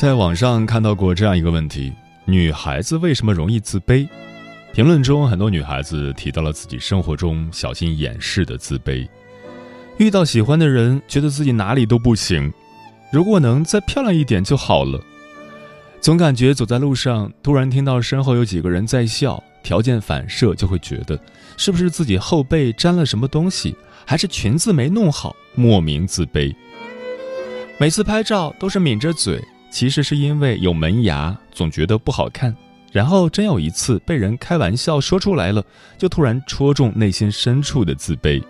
在网上看到过这样一个问题：女孩子为什么容易自卑？评论中很多女孩子提到了自己生活中小心掩饰的自卑。遇到喜欢的人，觉得自己哪里都不行，如果能再漂亮一点就好了。总感觉走在路上，突然听到身后有几个人在笑，条件反射就会觉得是不是自己后背沾了什么东西，还是裙子没弄好，莫名自卑。每次拍照都是抿着嘴。其实是因为有门牙，总觉得不好看。然后真有一次被人开玩笑说出来了，就突然戳中内心深处的自卑。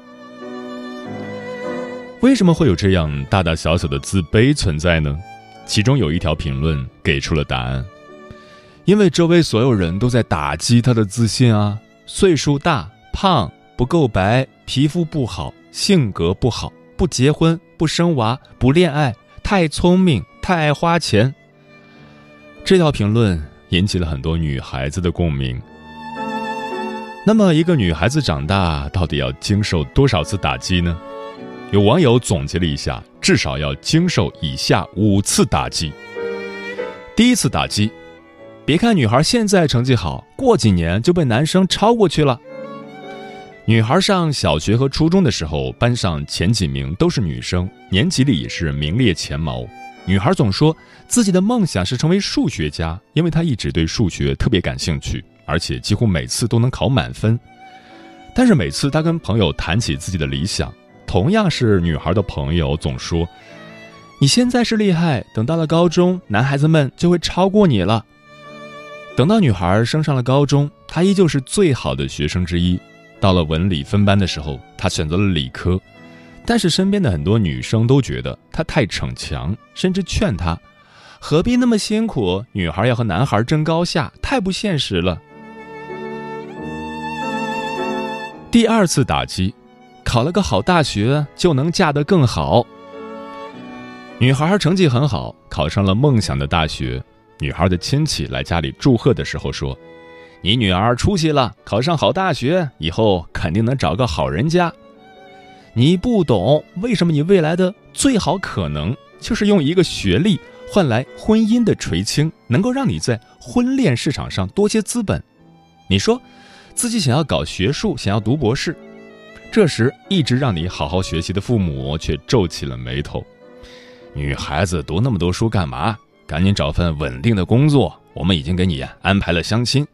为什么会有这样大大小小的自卑存在呢？其中有一条评论给出了答案：因为周围所有人都在打击他的自信啊，岁数大、胖、不够白、皮肤不好、性格不好、不结婚、不生娃、不恋爱、太聪明。太爱花钱。这条评论引起了很多女孩子的共鸣。那么，一个女孩子长大到底要经受多少次打击呢？有网友总结了一下，至少要经受以下五次打击。第一次打击，别看女孩现在成绩好，过几年就被男生超过去了。女孩上小学和初中的时候，班上前几名都是女生，年级里也是名列前茅。女孩总说自己的梦想是成为数学家，因为她一直对数学特别感兴趣，而且几乎每次都能考满分。但是每次她跟朋友谈起自己的理想，同样是女孩的朋友总说：“你现在是厉害，等到了高中，男孩子们就会超过你了。”等到女孩升上了高中，她依旧是最好的学生之一。到了文理分班的时候，她选择了理科。但是身边的很多女生都觉得他太逞强，甚至劝他：“何必那么辛苦？女孩要和男孩争高下，太不现实了。”第二次打击，考了个好大学就能嫁得更好。女孩成绩很好，考上了梦想的大学。女孩的亲戚来家里祝贺的时候说：“你女儿出息了，考上好大学，以后肯定能找个好人家。”你不懂为什么你未来的最好可能就是用一个学历换来婚姻的垂青，能够让你在婚恋市场上多些资本。你说自己想要搞学术，想要读博士，这时一直让你好好学习的父母却皱起了眉头。女孩子读那么多书干嘛？赶紧找份稳定的工作。我们已经给你安排了相亲。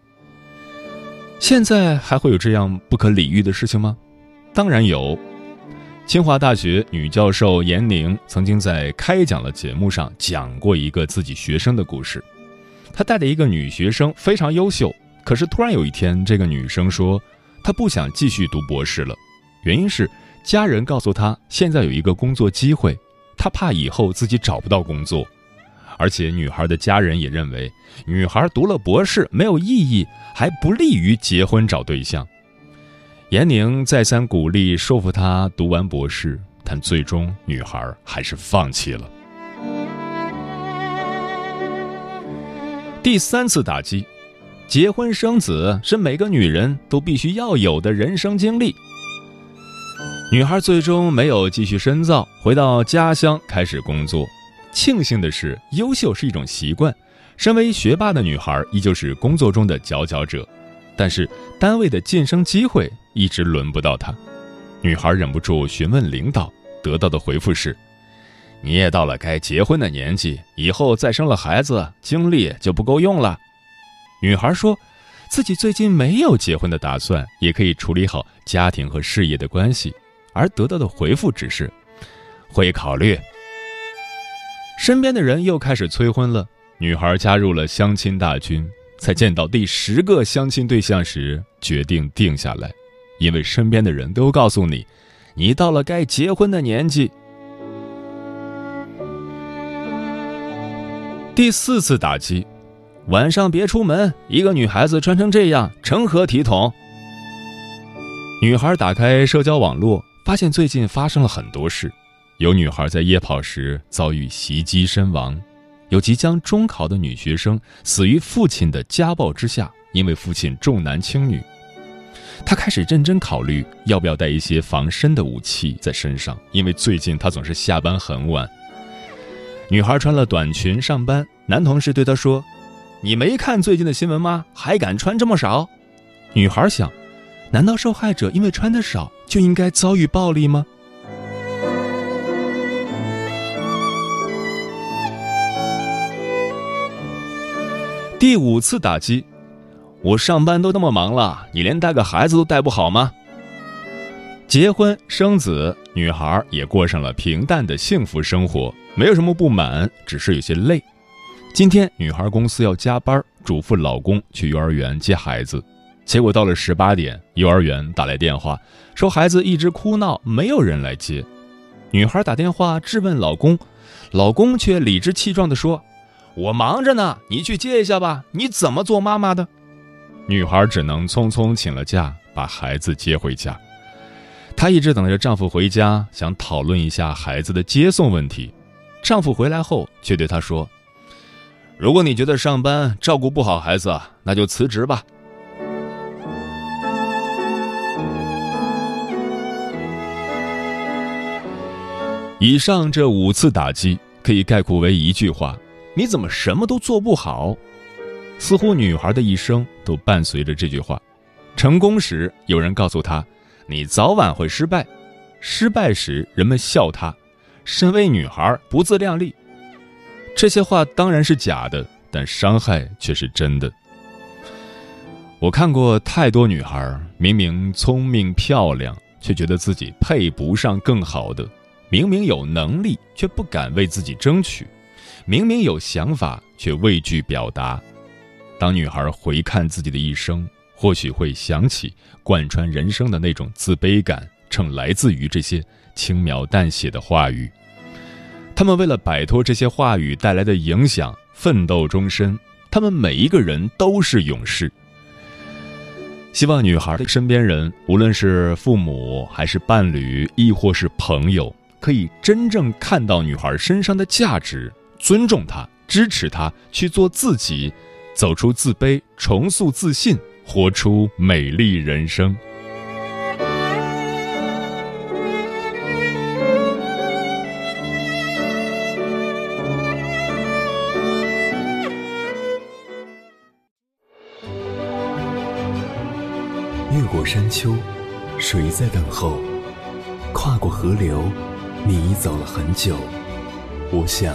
现在还会有这样不可理喻的事情吗？当然有。清华大学女教授严宁曾经在开讲的节目上讲过一个自己学生的故事。她带的一个女学生非常优秀，可是突然有一天，这个女生说她不想继续读博士了，原因是家人告诉她现在有一个工作机会，她怕以后自己找不到工作，而且女孩的家人也认为女孩读了博士没有意义，还不利于结婚找对象。严宁再三鼓励说服她读完博士，但最终女孩还是放弃了。第三次打击，结婚生子是每个女人都必须要有的人生经历。女孩最终没有继续深造，回到家乡开始工作。庆幸的是，优秀是一种习惯，身为学霸的女孩依旧是工作中的佼佼者。但是单位的晋升机会一直轮不到她，女孩忍不住询问领导：“得到的回复是：“你也到了该结婚的年纪，以后再生了孩子，精力就不够用了。”女孩说。自己最近没有结婚的打算，也可以处理好家庭和事业的关系，而得到的回复只是会考虑。身边的人又开始催婚了，女孩加入了相亲大军，在见到第十个相亲对象时，决定定下来，因为身边的人都告诉你，你到了该结婚的年纪。第四次打击。晚上别出门，一个女孩子穿成这样，成何体统？女孩打开社交网络，发现最近发生了很多事：有女孩在夜跑时遭遇袭击身亡，有即将中考的女学生死于父亲的家暴之下，因为父亲重男轻女。她开始认真考虑要不要带一些防身的武器在身上，因为最近她总是下班很晚。女孩穿了短裙上班，男同事对她说。你没看最近的新闻吗？还敢穿这么少？女孩想，难道受害者因为穿的少就应该遭遇暴力吗？第五次打击，我上班都那么忙了，你连带个孩子都带不好吗？结婚生子，女孩也过上了平淡的幸福生活，没有什么不满，只是有些累。今天女孩公司要加班，嘱咐老公去幼儿园接孩子。结果到了十八点，幼儿园打来电话，说孩子一直哭闹，没有人来接。女孩打电话质问老公，老公却理直气壮地说：“我忙着呢，你去接一下吧。你怎么做妈妈的？”女孩只能匆匆请了假，把孩子接回家。她一直等着丈夫回家，想讨论一下孩子的接送问题。丈夫回来后，却对她说。如果你觉得上班照顾不好孩子，那就辞职吧。以上这五次打击可以概括为一句话：你怎么什么都做不好？似乎女孩的一生都伴随着这句话。成功时，有人告诉她：“你早晚会失败。”失败时，人们笑她：“身为女孩不自量力。”这些话当然是假的，但伤害却是真的。我看过太多女孩，明明聪明漂亮，却觉得自己配不上更好的；明明有能力，却不敢为自己争取；明明有想法，却畏惧表达。当女孩回看自己的一生，或许会想起贯穿人生的那种自卑感，正来自于这些轻描淡写的话语。他们为了摆脱这些话语带来的影响，奋斗终身。他们每一个人都是勇士。希望女孩的身边人，无论是父母还是伴侣，亦或是朋友，可以真正看到女孩身上的价值，尊重他，支持他去做自己，走出自卑，重塑自信，活出美丽人生。越过山丘，谁在等候？跨过河流，你已走了很久。我想，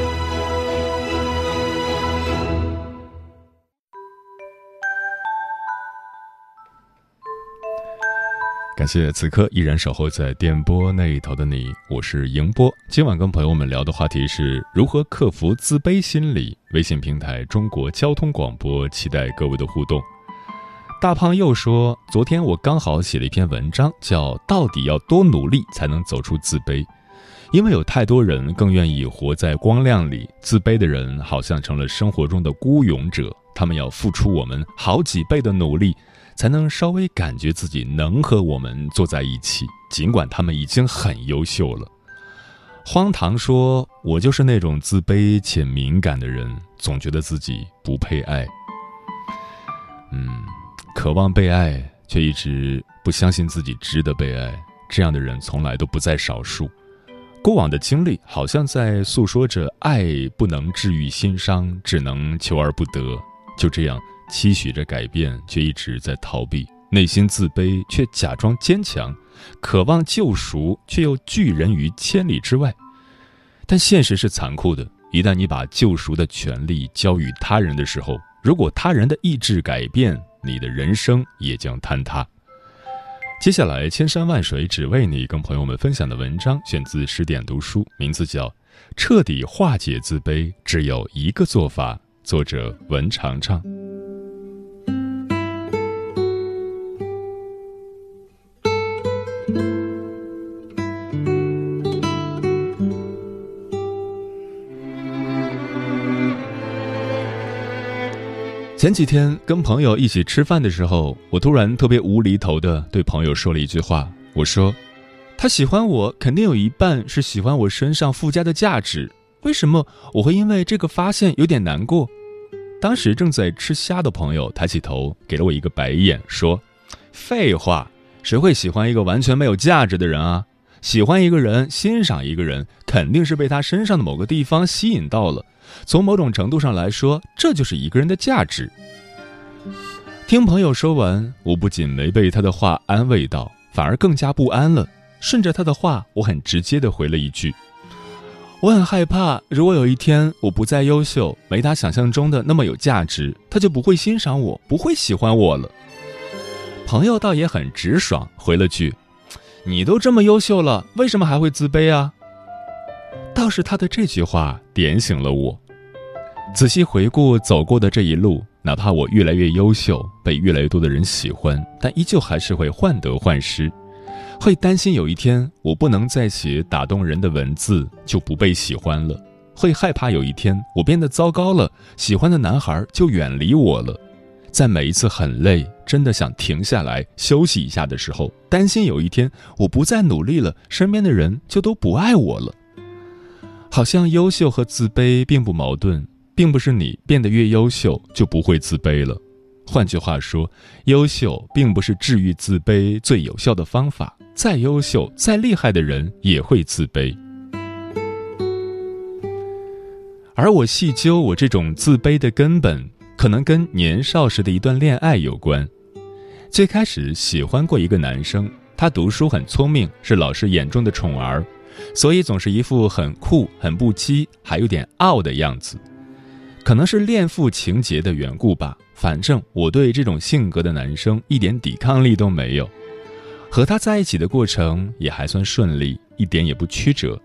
感谢此刻依然守候在电波那一头的你，我是迎波。今晚跟朋友们聊的话题是如何克服自卑心理。微信平台中国交通广播，期待各位的互动。大胖又说，昨天我刚好写了一篇文章，叫《到底要多努力才能走出自卑》，因为有太多人更愿意活在光亮里，自卑的人好像成了生活中的孤勇者，他们要付出我们好几倍的努力。才能稍微感觉自己能和我们坐在一起，尽管他们已经很优秀了。荒唐说：“我就是那种自卑且敏感的人，总觉得自己不配爱。”嗯，渴望被爱，却一直不相信自己值得被爱，这样的人从来都不在少数。过往的经历好像在诉说着爱不能治愈心伤，只能求而不得。就这样期许着改变，却一直在逃避；内心自卑，却假装坚强；渴望救赎，却又拒人于千里之外。但现实是残酷的，一旦你把救赎的权利交予他人的时候，如果他人的意志改变，你的人生也将坍塌。接下来，千山万水只为你，跟朋友们分享的文章选自十点读书，名字叫《彻底化解自卑只有一个做法》，作者文长长。前几天跟朋友一起吃饭的时候，我突然特别无厘头的对朋友说了一句话：“我说，他喜欢我，肯定有一半是喜欢我身上附加的价值。为什么我会因为这个发现有点难过？”当时正在吃虾的朋友抬起头，给了我一个白眼，说：“废话，谁会喜欢一个完全没有价值的人啊？喜欢一个人，欣赏一个人，肯定是被他身上的某个地方吸引到了。”从某种程度上来说，这就是一个人的价值。听朋友说完，我不仅没被他的话安慰到，反而更加不安了。顺着他的话，我很直接的回了一句：“我很害怕，如果有一天我不再优秀，没他想象中的那么有价值，他就不会欣赏我，不会喜欢我了。”朋友倒也很直爽，回了句：“你都这么优秀了，为什么还会自卑啊？”倒是他的这句话点醒了我。仔细回顾走过的这一路，哪怕我越来越优秀，被越来越多的人喜欢，但依旧还是会患得患失，会担心有一天我不能再写打动人的文字，就不被喜欢了；会害怕有一天我变得糟糕了，喜欢的男孩就远离我了。在每一次很累，真的想停下来休息一下的时候，担心有一天我不再努力了，身边的人就都不爱我了。好像优秀和自卑并不矛盾，并不是你变得越优秀就不会自卑了。换句话说，优秀并不是治愈自卑最有效的方法。再优秀、再厉害的人也会自卑。而我细究我这种自卑的根本，可能跟年少时的一段恋爱有关。最开始喜欢过一个男生，他读书很聪明，是老师眼中的宠儿。所以总是一副很酷、很不羁，还有点傲的样子，可能是恋父情节的缘故吧。反正我对这种性格的男生一点抵抗力都没有，和他在一起的过程也还算顺利，一点也不曲折。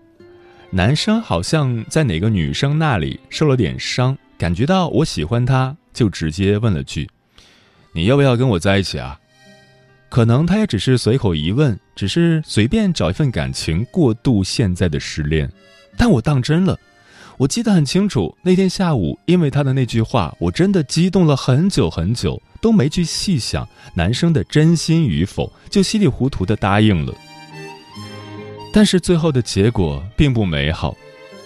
男生好像在哪个女生那里受了点伤，感觉到我喜欢他，就直接问了句：“你要不要跟我在一起啊？”可能他也只是随口一问，只是随便找一份感情过渡现在的失恋，但我当真了。我记得很清楚，那天下午，因为他的那句话，我真的激动了很久很久，都没去细想男生的真心与否，就稀里糊涂的答应了。但是最后的结果并不美好，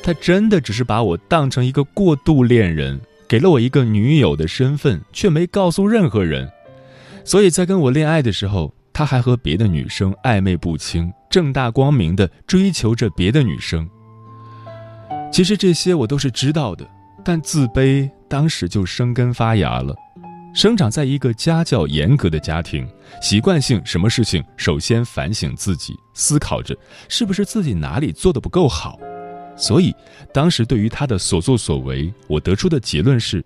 他真的只是把我当成一个过渡恋人，给了我一个女友的身份，却没告诉任何人。所以在跟我恋爱的时候，他还和别的女生暧昧不清，正大光明的追求着别的女生。其实这些我都是知道的，但自卑当时就生根发芽了。生长在一个家教严格的家庭，习惯性什么事情首先反省自己，思考着是不是自己哪里做的不够好。所以当时对于他的所作所为，我得出的结论是。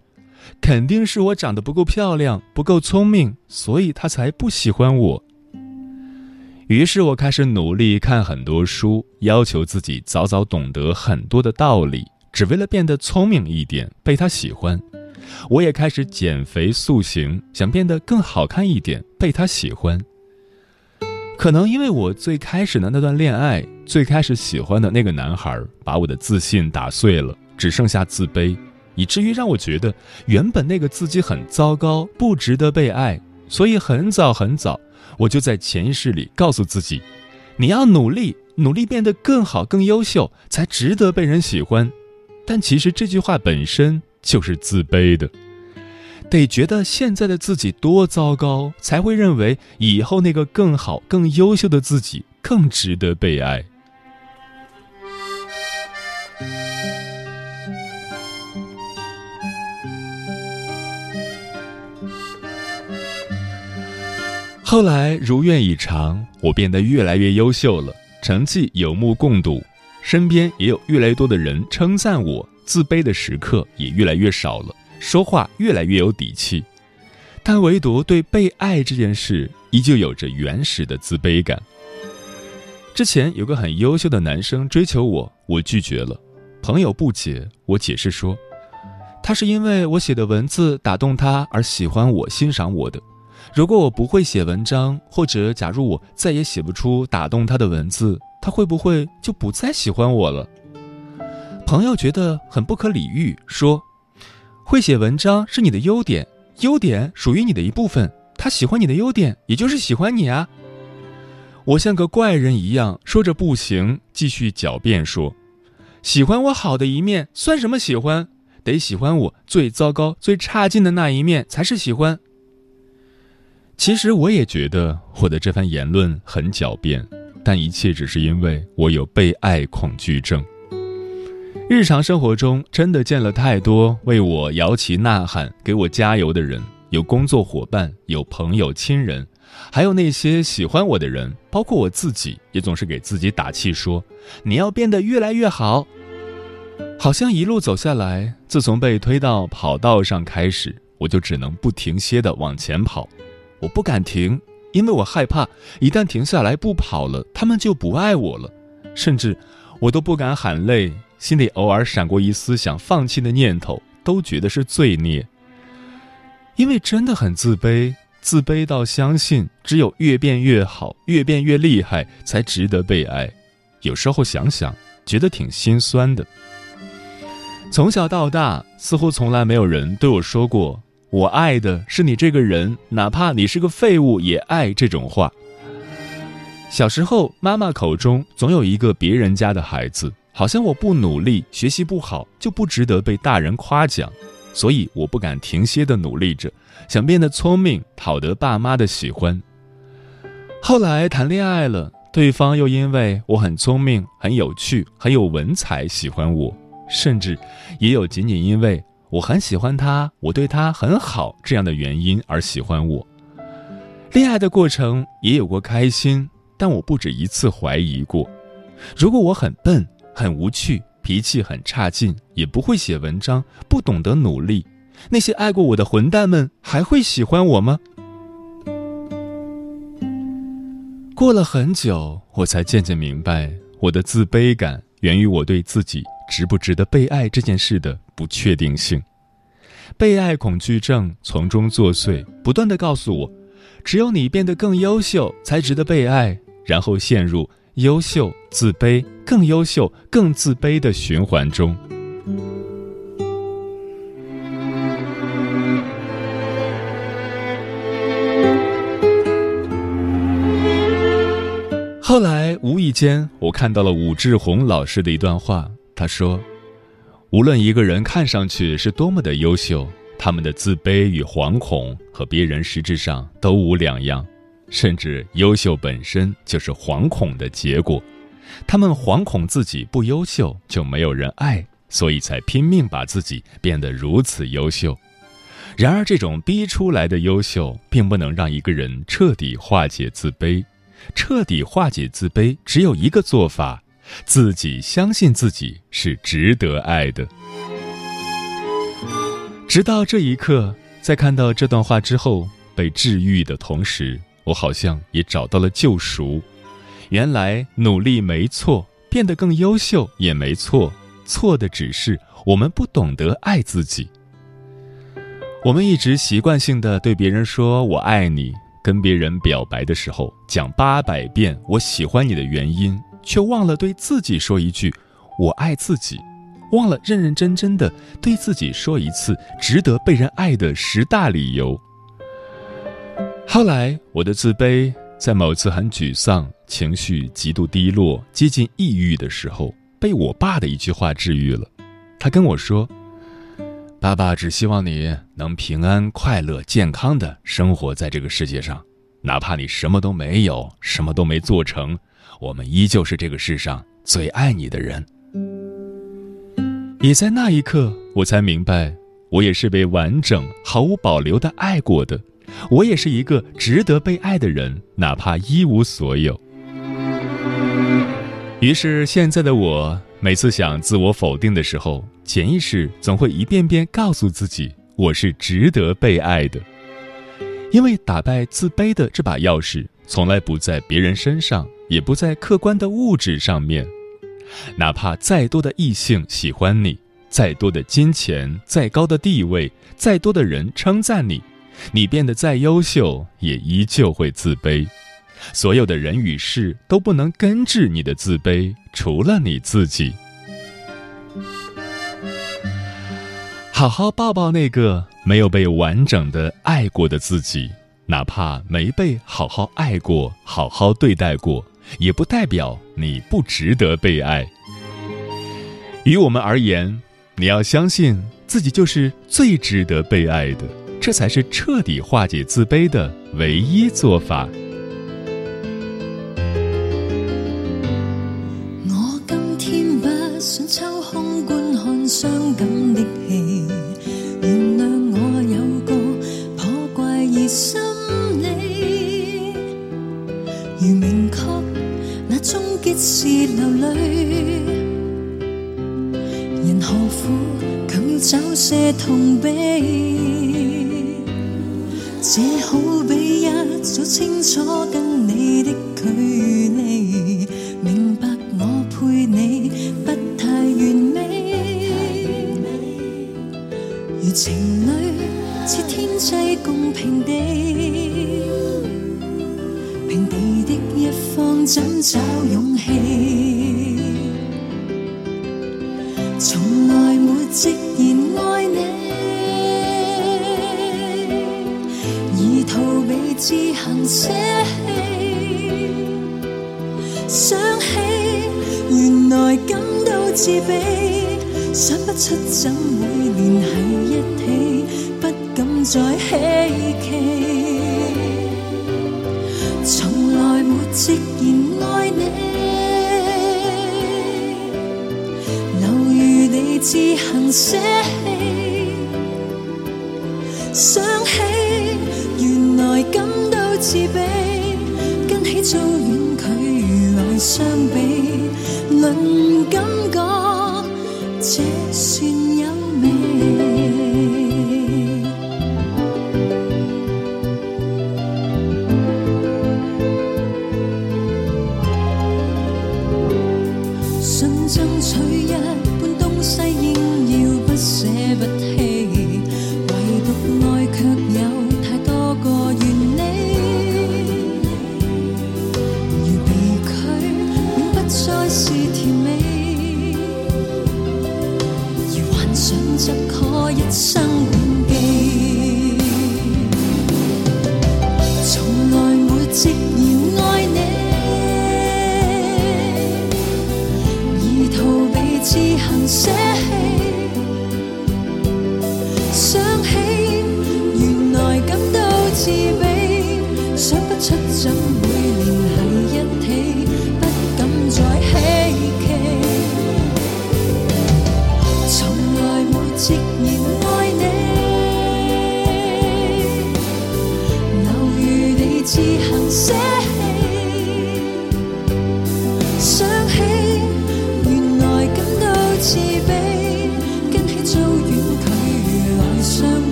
肯定是我长得不够漂亮，不够聪明，所以他才不喜欢我。于是我开始努力看很多书，要求自己早早懂得很多的道理，只为了变得聪明一点，被他喜欢。我也开始减肥塑形，想变得更好看一点，被他喜欢。可能因为我最开始的那段恋爱，最开始喜欢的那个男孩，把我的自信打碎了，只剩下自卑。以至于让我觉得，原本那个自己很糟糕，不值得被爱。所以很早很早，我就在潜意识里告诉自己：你要努力，努力变得更好、更优秀，才值得被人喜欢。但其实这句话本身就是自卑的。得觉得现在的自己多糟糕，才会认为以后那个更好、更优秀的自己更值得被爱。后来如愿以偿，我变得越来越优秀了，成绩有目共睹，身边也有越来越多的人称赞我，自卑的时刻也越来越少了，说话越来越有底气。但唯独对被爱这件事，依旧有着原始的自卑感。之前有个很优秀的男生追求我，我拒绝了，朋友不解，我解释说，他是因为我写的文字打动他而喜欢我、欣赏我的。如果我不会写文章，或者假如我再也写不出打动他的文字，他会不会就不再喜欢我了？朋友觉得很不可理喻，说：“会写文章是你的优点，优点属于你的一部分。他喜欢你的优点，也就是喜欢你啊。”我像个怪人一样说着不行，继续狡辩说：“喜欢我好的一面算什么喜欢？得喜欢我最糟糕、最差劲的那一面才是喜欢。”其实我也觉得我的这番言论很狡辩，但一切只是因为我有被爱恐惧症。日常生活中真的见了太多为我摇旗呐喊、给我加油的人，有工作伙伴，有朋友、亲人，还有那些喜欢我的人，包括我自己，也总是给自己打气说：“你要变得越来越好。”好像一路走下来，自从被推到跑道上开始，我就只能不停歇地往前跑。我不敢停，因为我害怕一旦停下来不跑了，他们就不爱我了。甚至我都不敢喊累，心里偶尔闪过一丝想放弃的念头，都觉得是罪孽。因为真的很自卑，自卑到相信只有越变越好，越变越厉害才值得被爱。有时候想想，觉得挺心酸的。从小到大，似乎从来没有人对我说过。我爱的是你这个人，哪怕你是个废物也爱这种话。小时候，妈妈口中总有一个别人家的孩子，好像我不努力，学习不好就不值得被大人夸奖，所以我不敢停歇的努力着，想变得聪明，讨得爸妈的喜欢。后来谈恋爱了，对方又因为我很聪明、很有趣、很有文采喜欢我，甚至也有仅仅因为。我很喜欢他，我对他很好，这样的原因而喜欢我。恋爱的过程也有过开心，但我不止一次怀疑过：如果我很笨、很无趣、脾气很差劲，也不会写文章，不懂得努力，那些爱过我的混蛋们还会喜欢我吗？过了很久，我才渐渐明白，我的自卑感源于我对自己。值不值得被爱这件事的不确定性，被爱恐惧症从中作祟，不断的告诉我，只有你变得更优秀才值得被爱，然后陷入优秀自卑、更优秀更自卑的循环中。无意间，我看到了武志红老师的一段话。他说：“无论一个人看上去是多么的优秀，他们的自卑与惶恐和别人实质上都无两样，甚至优秀本身就是惶恐的结果。他们惶恐自己不优秀就没有人爱，所以才拼命把自己变得如此优秀。然而，这种逼出来的优秀，并不能让一个人彻底化解自卑。彻底化解自卑，只有一个做法。”自己相信自己是值得爱的。直到这一刻，在看到这段话之后，被治愈的同时，我好像也找到了救赎。原来努力没错，变得更优秀也没错，错的只是我们不懂得爱自己。我们一直习惯性的对别人说“我爱你”，跟别人表白的时候讲八百遍“我喜欢你”的原因。却忘了对自己说一句“我爱自己”，忘了认认真真的对自己说一次值得被人爱的十大理由。后来，我的自卑在某次很沮丧、情绪极度低落、接近抑郁的时候，被我爸的一句话治愈了。他跟我说：“爸爸只希望你能平安、快乐、健康的生活在这个世界上，哪怕你什么都没有，什么都没做成，我们依旧是这个世上最爱你的人。也在那一刻，我才明白，我也是被完整、毫无保留的爱过的，我也是一个值得被爱的人，哪怕一无所有。于是，现在的我。每次想自我否定的时候，潜意识总会一遍遍告诉自己：“我是值得被爱的。”因为打败自卑的这把钥匙，从来不在别人身上，也不在客观的物质上面。哪怕再多的异性喜欢你，再多的金钱，再高的地位，再多的人称赞你，你变得再优秀，也依旧会自卑。所有的人与事都不能根治你的自卑，除了你自己。好好抱抱那个没有被完整的爱过的自己，哪怕没被好好爱过、好好对待过，也不代表你不值得被爱。于我们而言，你要相信自己就是最值得被爱的，这才是彻底化解自卑的唯一做法。我今天不想抽空观看伤感的是流泪，人何苦更找些痛悲，这好比一早清楚跟你的距离，明白我配你不太完美。如情侣似天际共平地，平地的一方怎找勇气？舍弃，想起原来感到自卑，想不出怎会连系一起，不敢再希冀。从来没直言爱你，留余地自行舍弃，想起。自卑，跟起遭远距来相比，论感觉，这算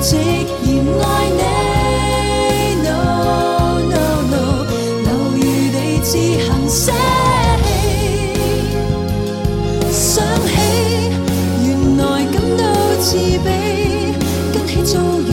直言爱你，No No No，留余地自行舍弃。想起，原来感到自卑，跟起做。